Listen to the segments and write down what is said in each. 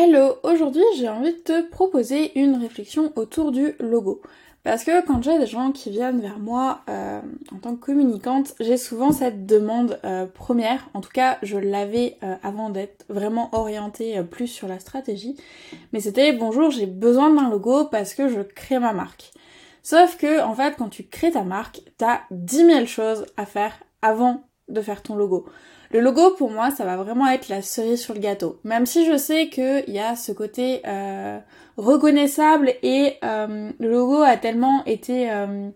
Hello, aujourd'hui j'ai envie de te proposer une réflexion autour du logo. Parce que quand j'ai des gens qui viennent vers moi euh, en tant que communicante, j'ai souvent cette demande euh, première, en tout cas je l'avais euh, avant d'être vraiment orientée plus sur la stratégie, mais c'était bonjour j'ai besoin d'un logo parce que je crée ma marque. Sauf que en fait quand tu crées ta marque, t'as 10 000 choses à faire avant de faire ton logo. Le logo, pour moi, ça va vraiment être la cerise sur le gâteau. Même si je sais qu'il y a ce côté euh, reconnaissable et euh, le logo a tellement été euh,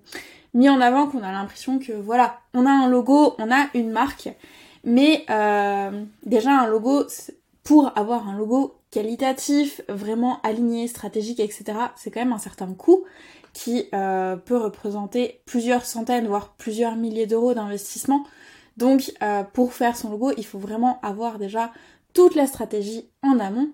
mis en avant qu'on a l'impression que voilà, on a un logo, on a une marque. Mais déjà un logo, pour avoir un logo qualitatif, vraiment aligné, stratégique, etc., c'est quand même un certain coût qui peut représenter plusieurs centaines, voire plusieurs milliers d'euros d'investissement. Donc euh, pour faire son logo, il faut vraiment avoir déjà toute la stratégie en amont.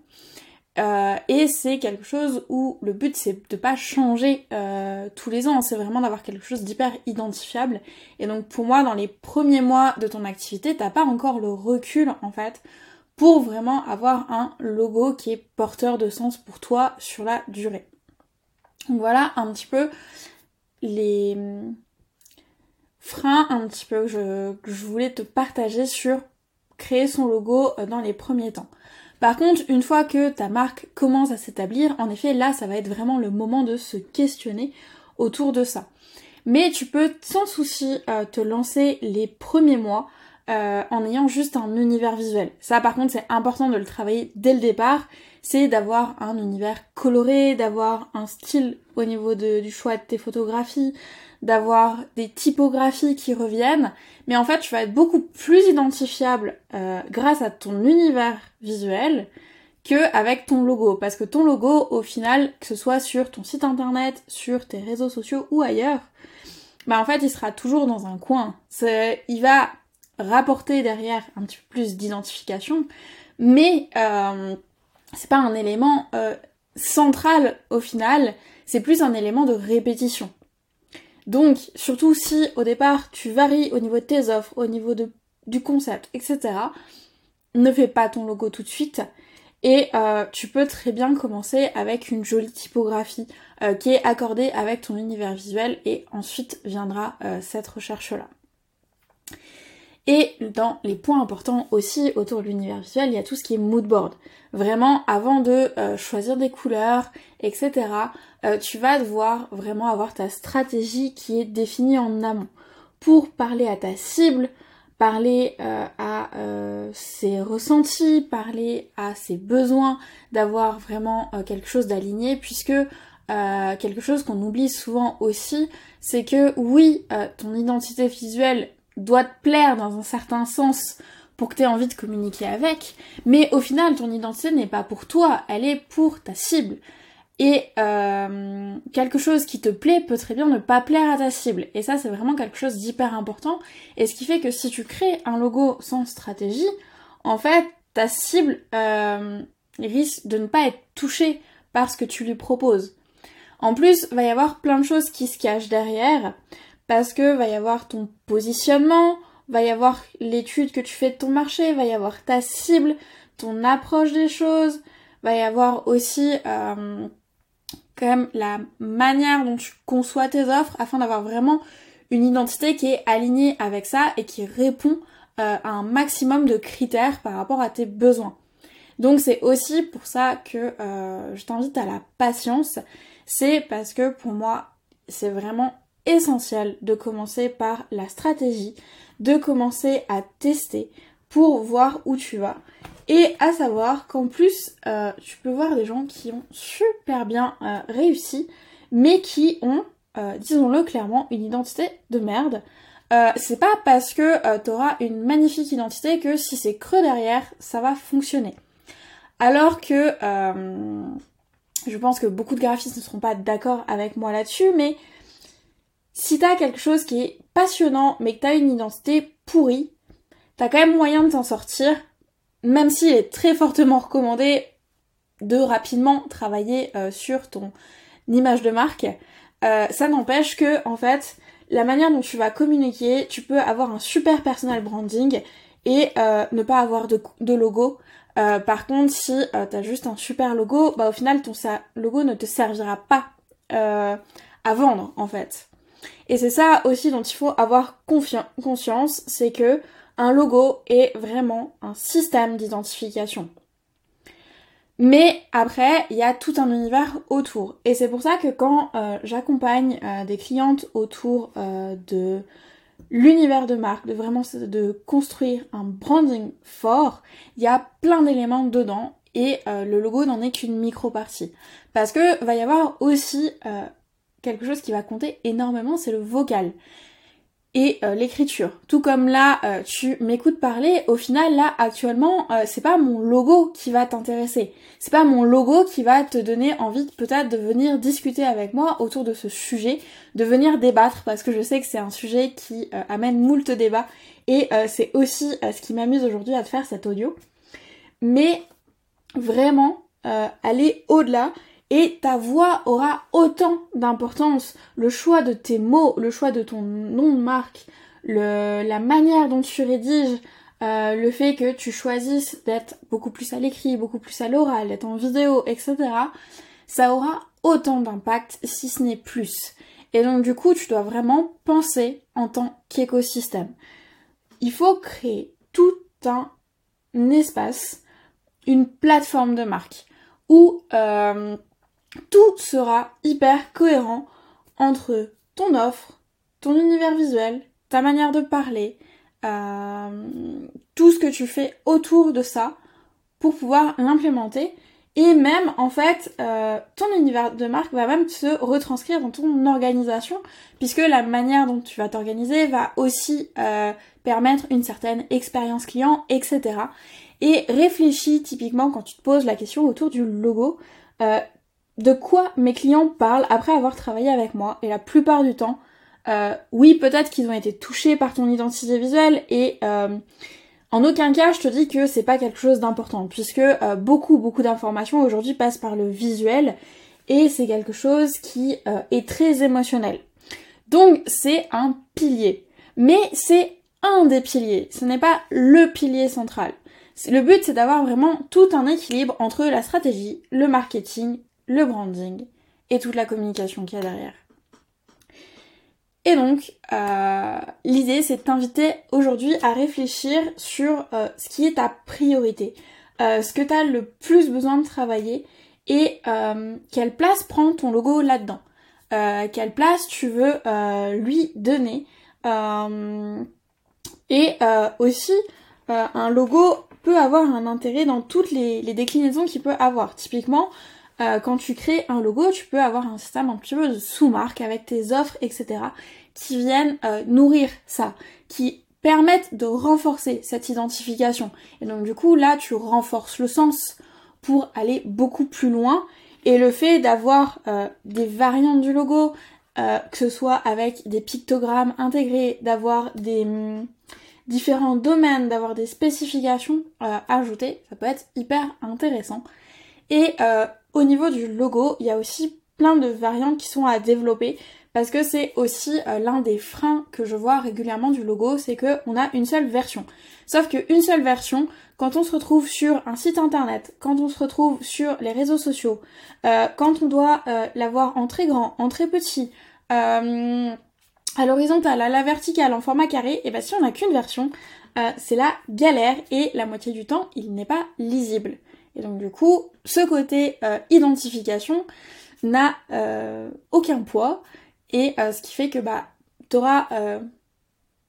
Euh, et c'est quelque chose où le but c'est de pas changer euh, tous les ans, c'est vraiment d'avoir quelque chose d'hyper identifiable. Et donc pour moi, dans les premiers mois de ton activité, t'as pas encore le recul en fait pour vraiment avoir un logo qui est porteur de sens pour toi sur la durée. Voilà un petit peu les, un petit peu que je, je voulais te partager sur créer son logo euh, dans les premiers temps. Par contre, une fois que ta marque commence à s'établir, en effet, là, ça va être vraiment le moment de se questionner autour de ça. Mais tu peux sans souci euh, te lancer les premiers mois euh, en ayant juste un univers visuel. Ça, par contre, c'est important de le travailler dès le départ. C'est d'avoir un univers coloré, d'avoir un style au niveau du choix de tes photographies, d'avoir des typographies qui reviennent, mais en fait tu vas être beaucoup plus identifiable euh, grâce à ton univers visuel que avec ton logo, parce que ton logo au final, que ce soit sur ton site internet, sur tes réseaux sociaux ou ailleurs, bah en fait il sera toujours dans un coin. Il va rapporter derrière un petit peu plus d'identification, mais euh, c'est pas un élément euh, central au final, c'est plus un élément de répétition. Donc, surtout si au départ tu varies au niveau de tes offres, au niveau du concept, etc., ne fais pas ton logo tout de suite. Et euh, tu peux très bien commencer avec une jolie typographie euh, qui est accordée avec ton univers visuel et ensuite viendra cette recherche-là. Et dans les points importants aussi autour de l'univers visuel, il y a tout ce qui est mood board. Vraiment, avant de euh, choisir des couleurs, etc., euh, tu vas devoir vraiment avoir ta stratégie qui est définie en amont pour parler à ta cible, parler euh, à ses ressentis, parler à ses besoins, d'avoir vraiment quelque chose d'aligné, puisque quelque chose qu'on oublie souvent aussi, c'est que oui, ton identité visuelle doit te plaire dans un certain sens pour que tu aies envie de communiquer avec, mais au final, ton identité n'est pas pour toi, elle est pour ta cible. Et euh, quelque chose qui te plaît peut très bien ne pas plaire à ta cible. Et ça, c'est vraiment quelque chose d'hyper important. Et ce qui fait que si tu crées un logo sans stratégie, en fait, ta cible euh, risque de ne pas être touchée par ce que tu lui proposes. En plus, va y avoir plein de choses qui se cachent derrière parce que va y avoir ton positionnement, va y avoir l'étude que tu fais de ton marché, va y avoir ta cible, ton approche des choses, va y avoir aussi euh, quand même la manière dont tu conçois tes offres afin d'avoir vraiment une identité qui est alignée avec ça et qui répond euh, à un maximum de critères par rapport à tes besoins. Donc c'est aussi pour ça que euh, je t'invite à la patience. C'est parce que pour moi, c'est vraiment essentiel de commencer par la stratégie, de commencer à tester pour voir où tu vas. Et à savoir qu'en plus, euh, tu peux voir des gens qui ont super bien euh, réussi, mais qui ont, euh, disons-le clairement, une identité de merde. c'est pas parce que tu auras une magnifique identité que si c'est creux derrière, ça va fonctionner. Alors que je pense que beaucoup de graphistes ne seront pas d'accord avec moi là-dessus, mais si t'as quelque chose qui est passionnant mais que t'as une identité pourrie, t'as quand même moyen de t'en sortir, même s'il est très fortement recommandé de rapidement travailler euh, sur ton image de marque. Euh, ça n'empêche que en fait la manière dont tu vas communiquer, tu peux avoir un super personal branding et euh, ne pas avoir de, de logo. par contre, si t'as juste un super logo, bah au final ton logo ne te servira pas à vendre en fait. Et c'est ça aussi dont il faut avoir conscience, c'est que un logo est vraiment un système d'identification. Mais après, il y a tout un univers autour. Et c'est pour ça que quand euh, j'accompagne euh, des clientes autour euh, de l'univers de marque, de vraiment de construire un branding fort, il y a plein d'éléments dedans et le logo n'en est qu'une micro-partie. Parce que va y avoir aussi quelque chose qui va compter énormément, c'est le vocal et euh, l'écriture. Tout comme là, euh, tu m'écoutes parler, au final, là, actuellement, euh, c'est pas mon logo qui va t'intéresser. C'est pas mon logo qui va te donner envie peut-être de venir discuter avec moi autour de ce sujet, de venir débattre, parce que je sais que c'est un sujet qui amène moult débats, et c'est aussi ce qui m'amuse aujourd'hui à te faire cet audio. Mais vraiment, aller au-delà, et ta voix aura autant d'importance. Le choix de tes mots, le choix de ton nom de marque, la manière dont tu rédiges, euh, le fait que tu choisisses d'être beaucoup plus à l'écrit, beaucoup plus à l'oral, d'être en vidéo, etc., ça aura autant d'impact si ce n'est plus. Et donc du coup, tu dois vraiment penser en tant qu'écosystème. Il faut créer tout un espace, une plateforme de marque où euh, tout sera hyper cohérent entre ton offre, ton univers visuel, ta manière de parler, euh, tout ce que tu fais autour de ça pour pouvoir l'implémenter. Et même, en fait, euh, ton univers de marque va même se retranscrire dans ton organisation, puisque la manière dont tu vas t'organiser va aussi euh, permettre une certaine expérience client, etc. Et réfléchis typiquement quand tu te poses la question autour du logo, de quoi mes clients parlent après avoir travaillé avec moi. Et la plupart du temps, euh, oui, peut-être qu'ils ont été touchés par ton identité visuelle et euh, en aucun cas je te dis que c'est pas quelque chose d'important puisque euh, beaucoup beaucoup d'informations aujourd'hui passent par le visuel et c'est quelque chose qui est très émotionnel. Donc c'est un pilier. Mais c'est un des piliers, ce n'est pas le pilier central. Le but c'est d'avoir vraiment tout un équilibre entre la stratégie, le marketing le branding et toute la communication qu'il y a derrière. Et donc, euh, l'idée, c'est de t'inviter aujourd'hui à réfléchir sur euh, ce qui est ta priorité, euh, ce que tu as le plus besoin de travailler et quelle place prend ton logo là-dedans, quelle place tu veux lui donner. et aussi, un logo peut avoir un intérêt dans toutes les, les déclinaisons qu'il peut avoir. Typiquement, euh, quand tu crées un logo, tu peux avoir un système un petit peu de sous-marque avec tes offres, etc. qui viennent euh, nourrir ça, qui permettent de renforcer cette identification. Et donc du coup, là, tu renforces le sens pour aller beaucoup plus loin. Et le fait d'avoir euh, des variantes du logo, que ce soit avec des pictogrammes intégrés, d'avoir des hum, différents domaines, d'avoir des spécifications ajoutées, ça peut être hyper intéressant. Et au niveau du logo, il y a aussi plein de variantes qui sont à développer parce que c'est aussi euh, l'un des freins que je vois régulièrement du logo, c'est qu'on a une seule version. Sauf qu'une seule version, quand on se retrouve sur un site internet, quand on se retrouve sur les réseaux sociaux, euh, quand on doit euh, l'avoir en très grand, en très petit, à l'horizontale, à la verticale, en format carré, et bien si on n'a qu'une version, c'est la galère et la moitié du temps, il n'est pas lisible. Et donc du coup, ce côté euh, identification n'a euh, aucun poids et euh, ce qui fait que bah auras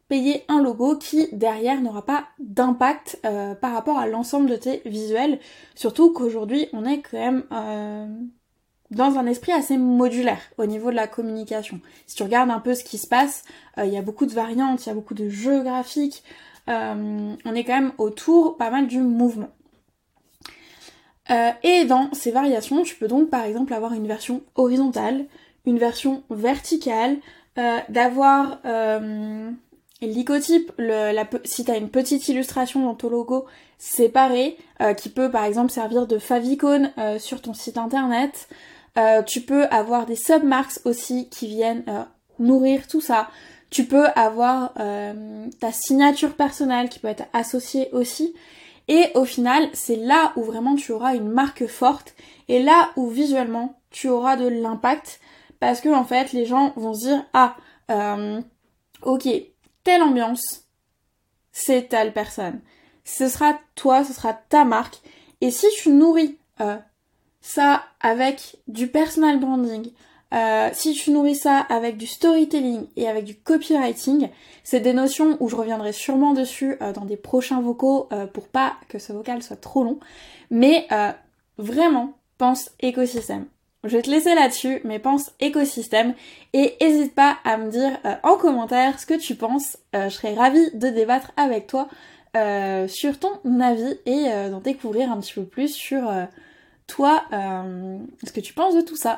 payé un logo qui derrière n'aura pas d'impact par rapport à l'ensemble de tes visuels. Surtout qu'aujourd'hui on est quand même dans un esprit assez modulaire au niveau de la communication. Si tu regardes un peu ce qui se passe, il y a beaucoup de variantes, il y a beaucoup de jeux graphiques, on est quand même autour pas mal du mouvement. Euh, et dans ces variations, tu peux donc par exemple avoir une version horizontale, une version verticale, euh, d'avoir euh, l'icotype, si tu as une petite illustration dans ton logo séparé, qui peut par exemple servir de favicon sur ton site internet. tu peux avoir des submarks aussi qui viennent nourrir tout ça. Tu peux avoir ta signature personnelle qui peut être associée aussi. Et au final, c'est là où vraiment tu auras une marque forte et là où visuellement tu auras de l'impact. Parce que en fait les gens vont se dire ah euh, ok telle ambiance c'est telle personne. Ce sera toi ce sera ta marque. Et si tu nourris euh, ça avec du personal branding euh, si tu nourris ça avec du storytelling et avec du copywriting, c'est des notions où je reviendrai sûrement dessus euh, dans des prochains vocaux euh, pour pas que ce vocal soit trop long. Mais vraiment, pense écosystème. Je vais te laisser là-dessus, mais pense écosystème et n'hésite pas à me dire en commentaire ce que tu penses. je serais ravie de débattre avec toi sur ton avis et d'en découvrir un petit peu plus sur toi, ce que tu penses de tout ça.